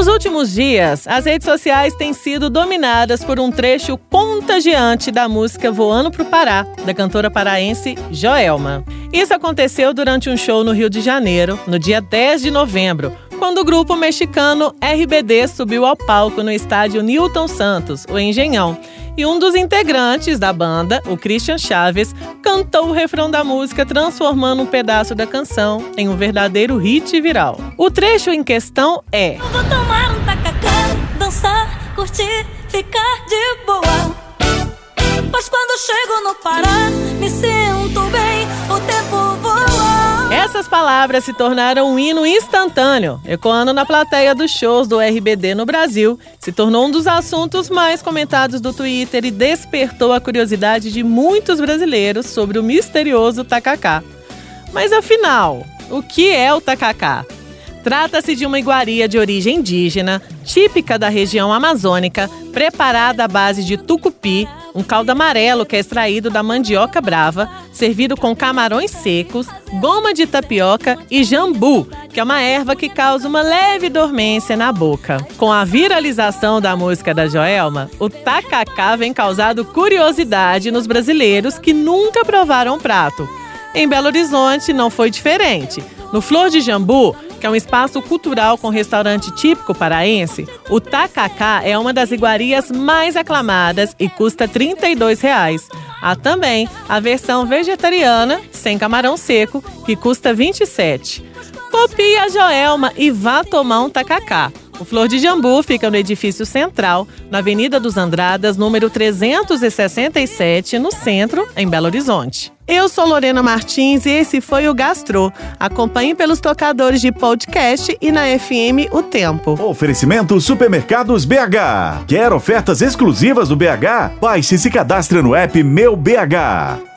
Nos últimos dias, as redes sociais têm sido dominadas por um trecho contagiante da música Voando pro Pará, da cantora paraense Joelma. Isso aconteceu durante um show no Rio de Janeiro, no dia 10 de novembro, quando o grupo mexicano RBD subiu ao palco no estádio Newton Santos, o Engenhão, e um dos integrantes da banda, o Christian Chaves, cantou o refrão da música, transformando um pedaço da canção em um verdadeiro hit viral. O trecho em questão é: Eu vou tomar um tacacá, dançar, curtir, ficar de boa. Quando chego no Pará, me sinto Essas palavras se tornaram um hino instantâneo, ecoando na plateia dos shows do RBD no Brasil, se tornou um dos assuntos mais comentados do Twitter e despertou a curiosidade de muitos brasileiros sobre o misterioso tacacá. Mas afinal, o que é o tacacá? Trata-se de uma iguaria de origem indígena, típica da região amazônica, preparada à base de tucupi, um caldo amarelo que é extraído da mandioca brava, servido com camarões secos, goma de tapioca e jambu, que é uma erva que causa uma leve dormência na boca. Com a viralização da música da Joelma, o tacacá vem causando curiosidade nos brasileiros que nunca provaram o prato. Em Belo Horizonte não foi diferente. No Flor de Jambu, que é um espaço cultural com restaurante típico paraense, o tacacá é uma das iguarias mais aclamadas e custa 32 reais. Há também a versão vegetariana, sem camarão seco, que custa R$ 27. Copie a Joelma e vá tomar um tacacá. O Flor de Jambu fica no edifício central, na Avenida dos Andradas, número 367, no centro, em Belo Horizonte. Eu sou Lorena Martins e esse foi o Gastro. Acompanhe pelos tocadores de podcast e na FM O Tempo. Oferecimento Supermercados BH. Quer ofertas exclusivas do BH? Baixe e se cadastre no app Meu BH.